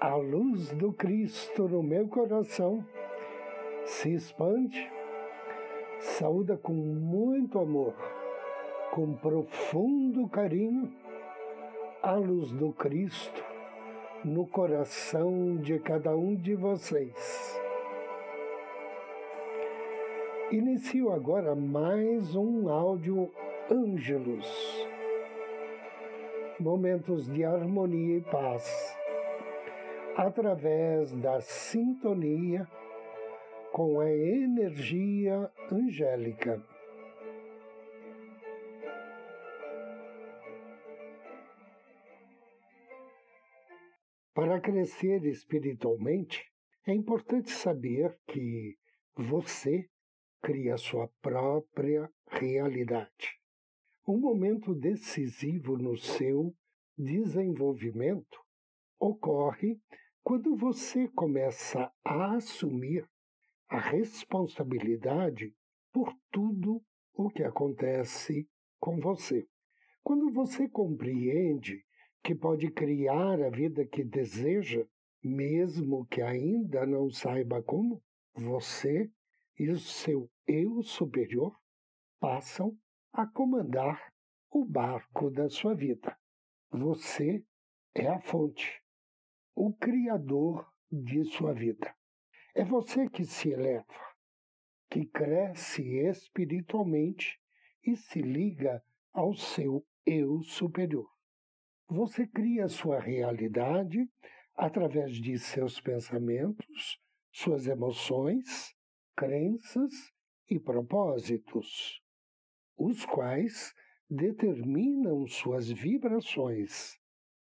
A luz do Cristo no meu coração se expande, saúda com muito amor, com profundo carinho, a luz do Cristo no coração de cada um de vocês. Inicio agora mais um áudio Ângelos momentos de harmonia e paz, através da sintonia com a energia angélica. Para crescer espiritualmente, é importante saber que você cria sua própria realidade. Um momento decisivo no seu desenvolvimento ocorre quando você começa a assumir a responsabilidade por tudo o que acontece com você. Quando você compreende que pode criar a vida que deseja, mesmo que ainda não saiba como, você e o seu eu superior passam a comandar o barco da sua vida. Você é a fonte, o criador de sua vida. É você que se eleva, que cresce espiritualmente e se liga ao seu eu superior. Você cria sua realidade através de seus pensamentos, suas emoções, crenças e propósitos os quais determinam suas vibrações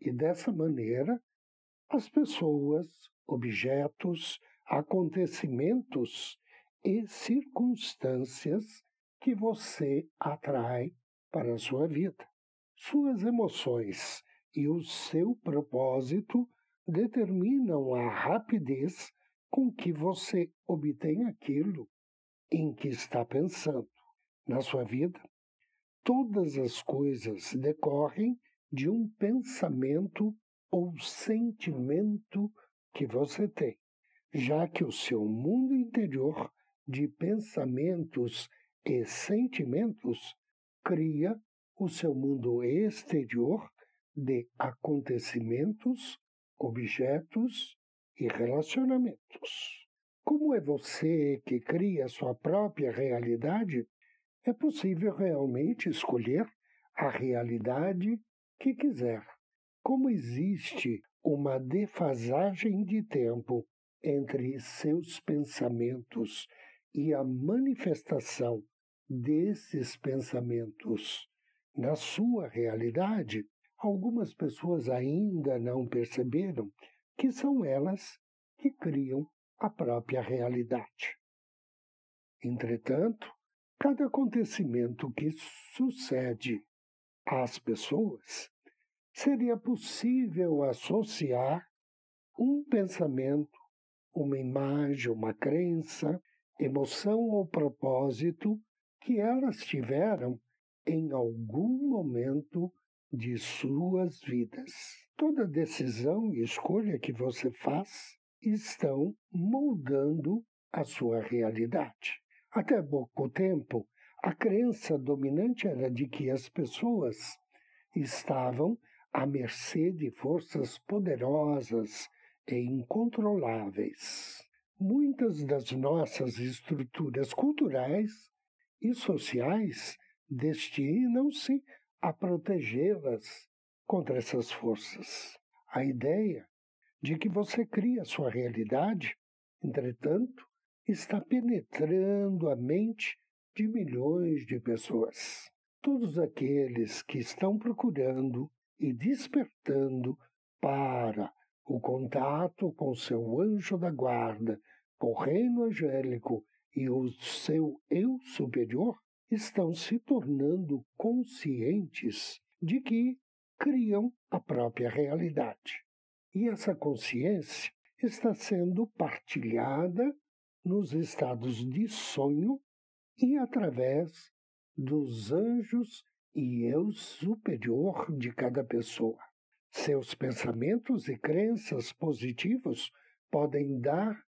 e dessa maneira as pessoas, objetos, acontecimentos e circunstâncias que você atrai para a sua vida. Suas emoções e o seu propósito determinam a rapidez com que você obtém aquilo em que está pensando na sua vida, todas as coisas decorrem de um pensamento ou sentimento que você tem, já que o seu mundo interior de pensamentos e sentimentos cria o seu mundo exterior de acontecimentos, objetos e relacionamentos. Como é você que cria sua própria realidade, é possível realmente escolher a realidade que quiser. Como existe uma defasagem de tempo entre seus pensamentos e a manifestação desses pensamentos na sua realidade, algumas pessoas ainda não perceberam que são elas que criam a própria realidade. Entretanto, cada acontecimento que sucede às pessoas, seria possível associar um pensamento, uma imagem, uma crença, emoção ou propósito que elas tiveram em algum momento de suas vidas. Toda decisão e escolha que você faz estão moldando a sua realidade. Até pouco tempo, a crença dominante era de que as pessoas estavam à mercê de forças poderosas e incontroláveis. Muitas das nossas estruturas culturais e sociais destinam-se a protegê-las contra essas forças. A ideia de que você cria sua realidade, entretanto, está penetrando a mente de milhões de pessoas. Todos aqueles que estão procurando e despertando para o contato com seu anjo da guarda, com o reino angélico e o seu eu superior, estão se tornando conscientes de que criam a própria realidade. E essa consciência está sendo partilhada nos estados de sonho e através dos anjos e eu superior de cada pessoa. Seus pensamentos e crenças positivos podem dar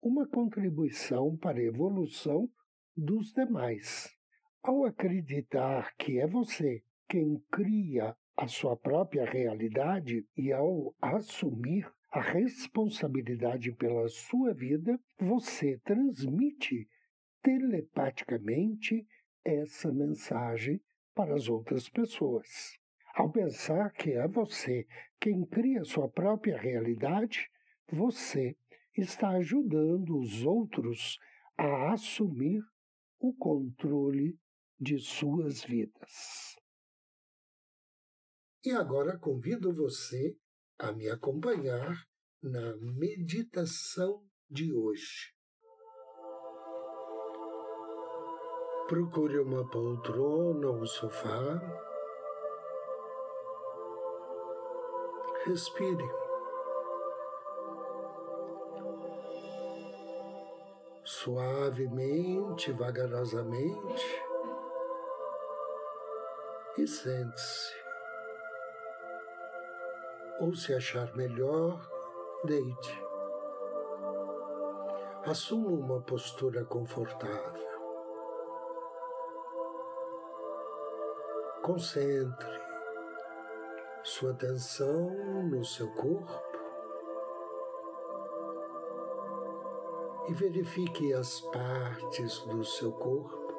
uma contribuição para a evolução dos demais. Ao acreditar que é você quem cria a sua própria realidade e ao assumir a responsabilidade pela sua vida, você transmite telepaticamente essa mensagem para as outras pessoas. Ao pensar que é você quem cria sua própria realidade, você está ajudando os outros a assumir o controle de suas vidas. E agora convido você a me acompanhar na meditação de hoje. Procure uma poltrona ou sofá. Respire. Suavemente, vagarosamente. E sente-se. Ou se achar melhor, deite. Assuma uma postura confortável. Concentre sua atenção no seu corpo e verifique as partes do seu corpo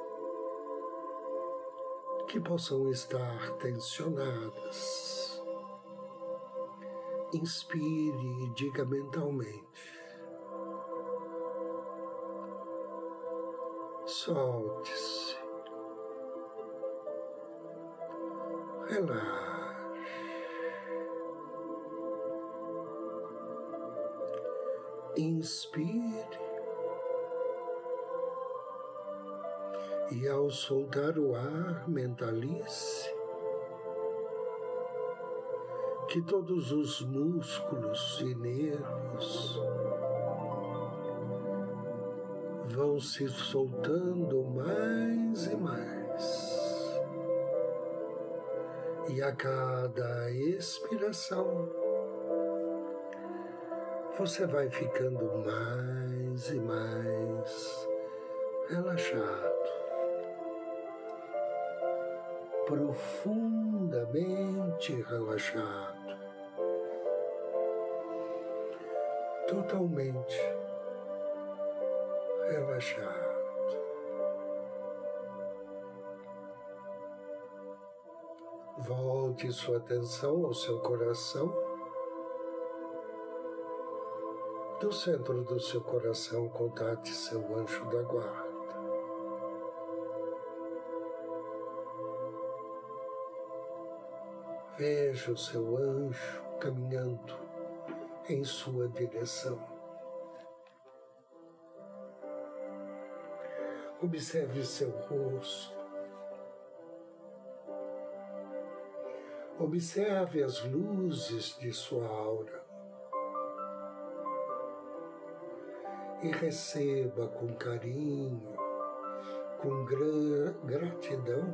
que possam estar tensionadas. Inspire e diga mentalmente. Solte-se. relaxe. Inspire. E ao soltar o ar, mentalize que todos os músculos e nervos vão se soltando mais e mais. E a cada expiração você vai ficando mais e mais relaxado, profundamente relaxado, totalmente relaxado. Volte sua atenção ao seu coração. Do centro do seu coração, contate seu anjo da guarda. Veja o seu anjo caminhando em sua direção. Observe seu rosto Observe as luzes de sua aura e receba com carinho, com gra gratidão,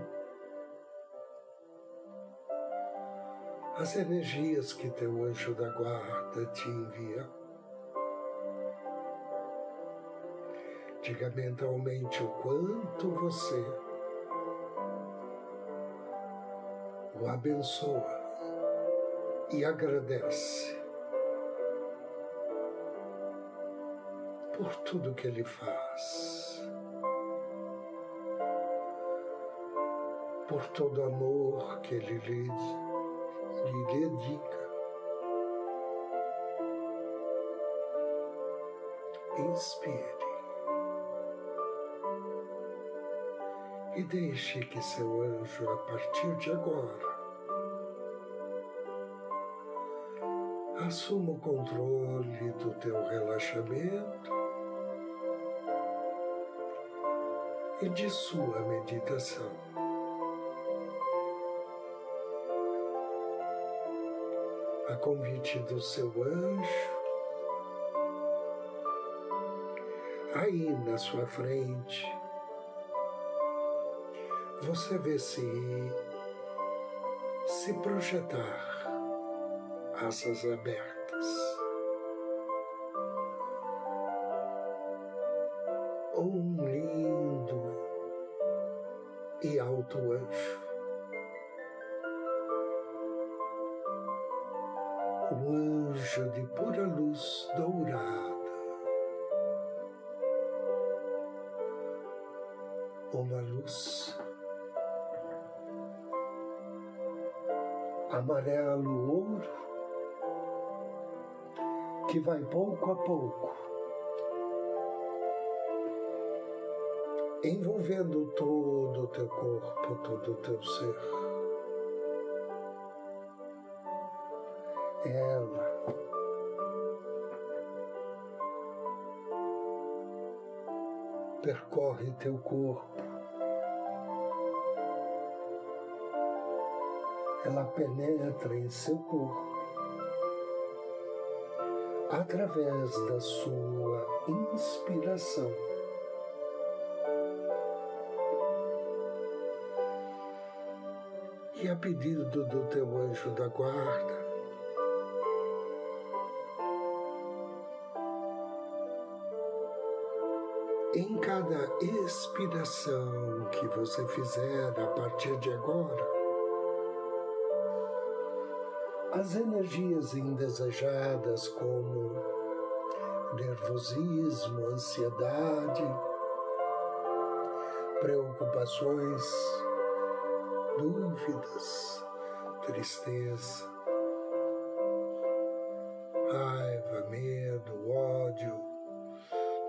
as energias que teu anjo da guarda te envia. Diga mentalmente o quanto você o abençoa e agradece por tudo que ele faz, por todo amor que ele lhe, lhe dedica. Inspire. e deixe que seu anjo, a partir de agora, assuma o controle do teu relaxamento e de sua meditação. A convite do seu anjo, aí na sua frente, você vê se se projetar asas abertas. Um lindo e alto anjo. Um anjo de pura luz dourada. Uma luz amarelo ouro que vai pouco a pouco envolvendo todo o teu corpo, todo o teu ser. Ela. Percorre teu corpo. Ela penetra em seu corpo. Através da sua inspiração. E a pedido do teu anjo da guarda, cada expiração que você fizer a partir de agora, as energias indesejadas como nervosismo, ansiedade, preocupações, dúvidas, tristeza, raiva, medo, ódio,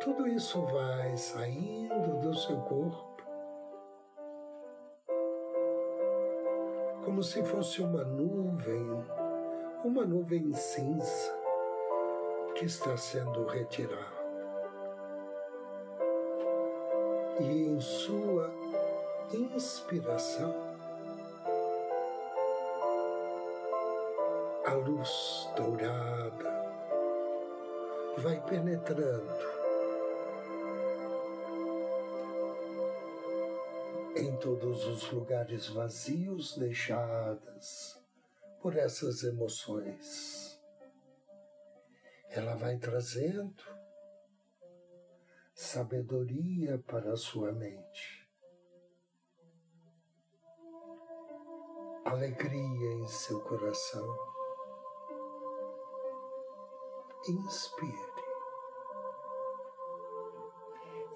tudo isso vai saindo do seu corpo como se fosse uma nuvem uma nuvem cinza que está sendo retirada. E em sua inspiração, a luz dourada vai penetrando em todos os lugares vazios deixados por essas emoções. Ela vai trazendo sabedoria para a sua mente, alegria em seu coração. Inspire.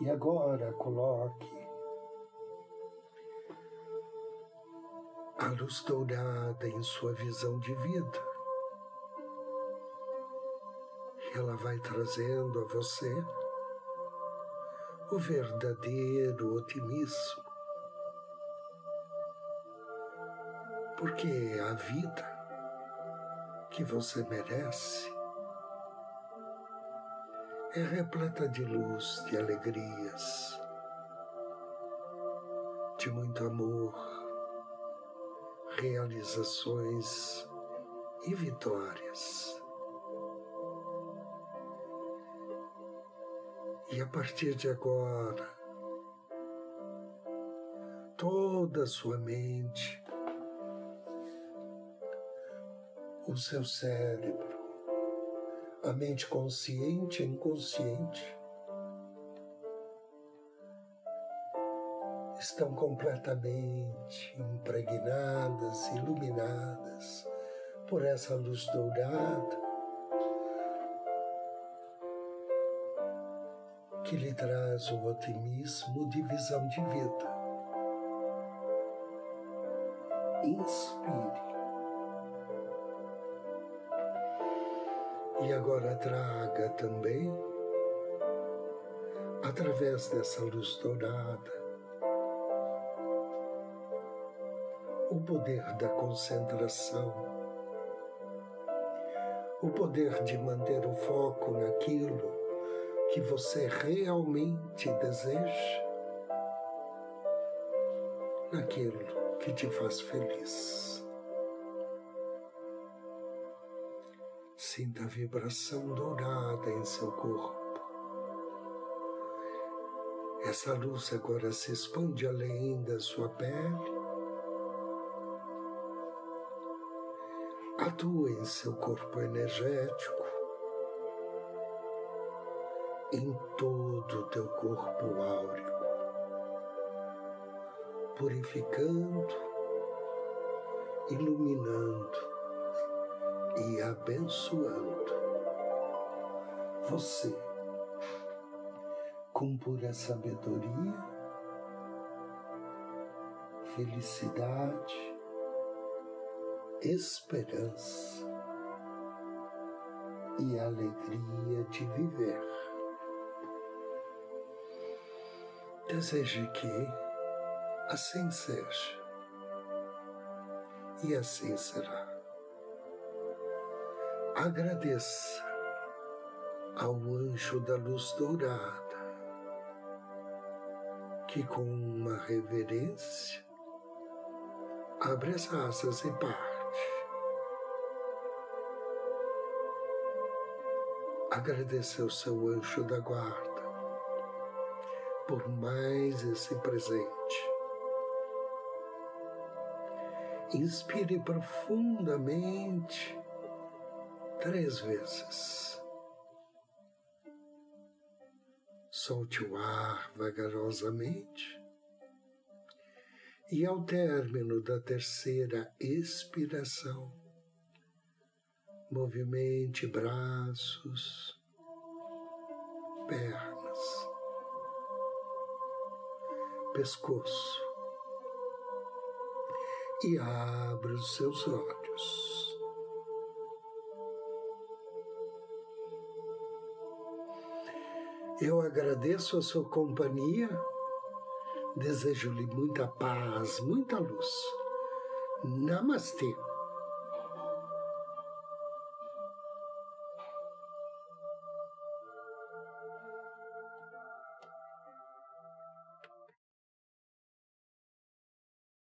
E agora coloque a luz dourada em sua visão de vida. Ela vai trazendo a você o verdadeiro otimismo. Porque a vida que você merece é repleta de luz, de alegrias, de muito amor realizações e vitórias. E a partir de agora, toda a sua mente, o seu cérebro, a mente consciente e inconsciente, estão completamente impregnadas, iluminadas por essa luz dourada que lhe traz o otimismo de visão de vida. Inspire. E agora traga também, através dessa luz dourada, o poder da concentração, o poder de manter o foco naquilo que você realmente deseja, naquilo que te faz feliz. Sinta a vibração dourada em seu corpo. Essa luz agora se expande além da sua pele atua em seu corpo energético, em todo o teu corpo áurico, purificando, iluminando e abençoando você com pura sabedoria, felicidade, esperança e alegria de viver. Deseje que assim seja e assim será. Agradeça ao anjo da luz dourada que, com uma reverência, abre as asas e parte. Agradeça ao seu anjo da guarda por mais esse presente. Inspire profundamente três vezes. Solte o ar vagarosamente. E ao término da terceira expiração, movimente braços, pernas, pescoço e abra os seus olhos. Eu agradeço a sua companhia, desejo-lhe muita paz, muita luz. Namastê.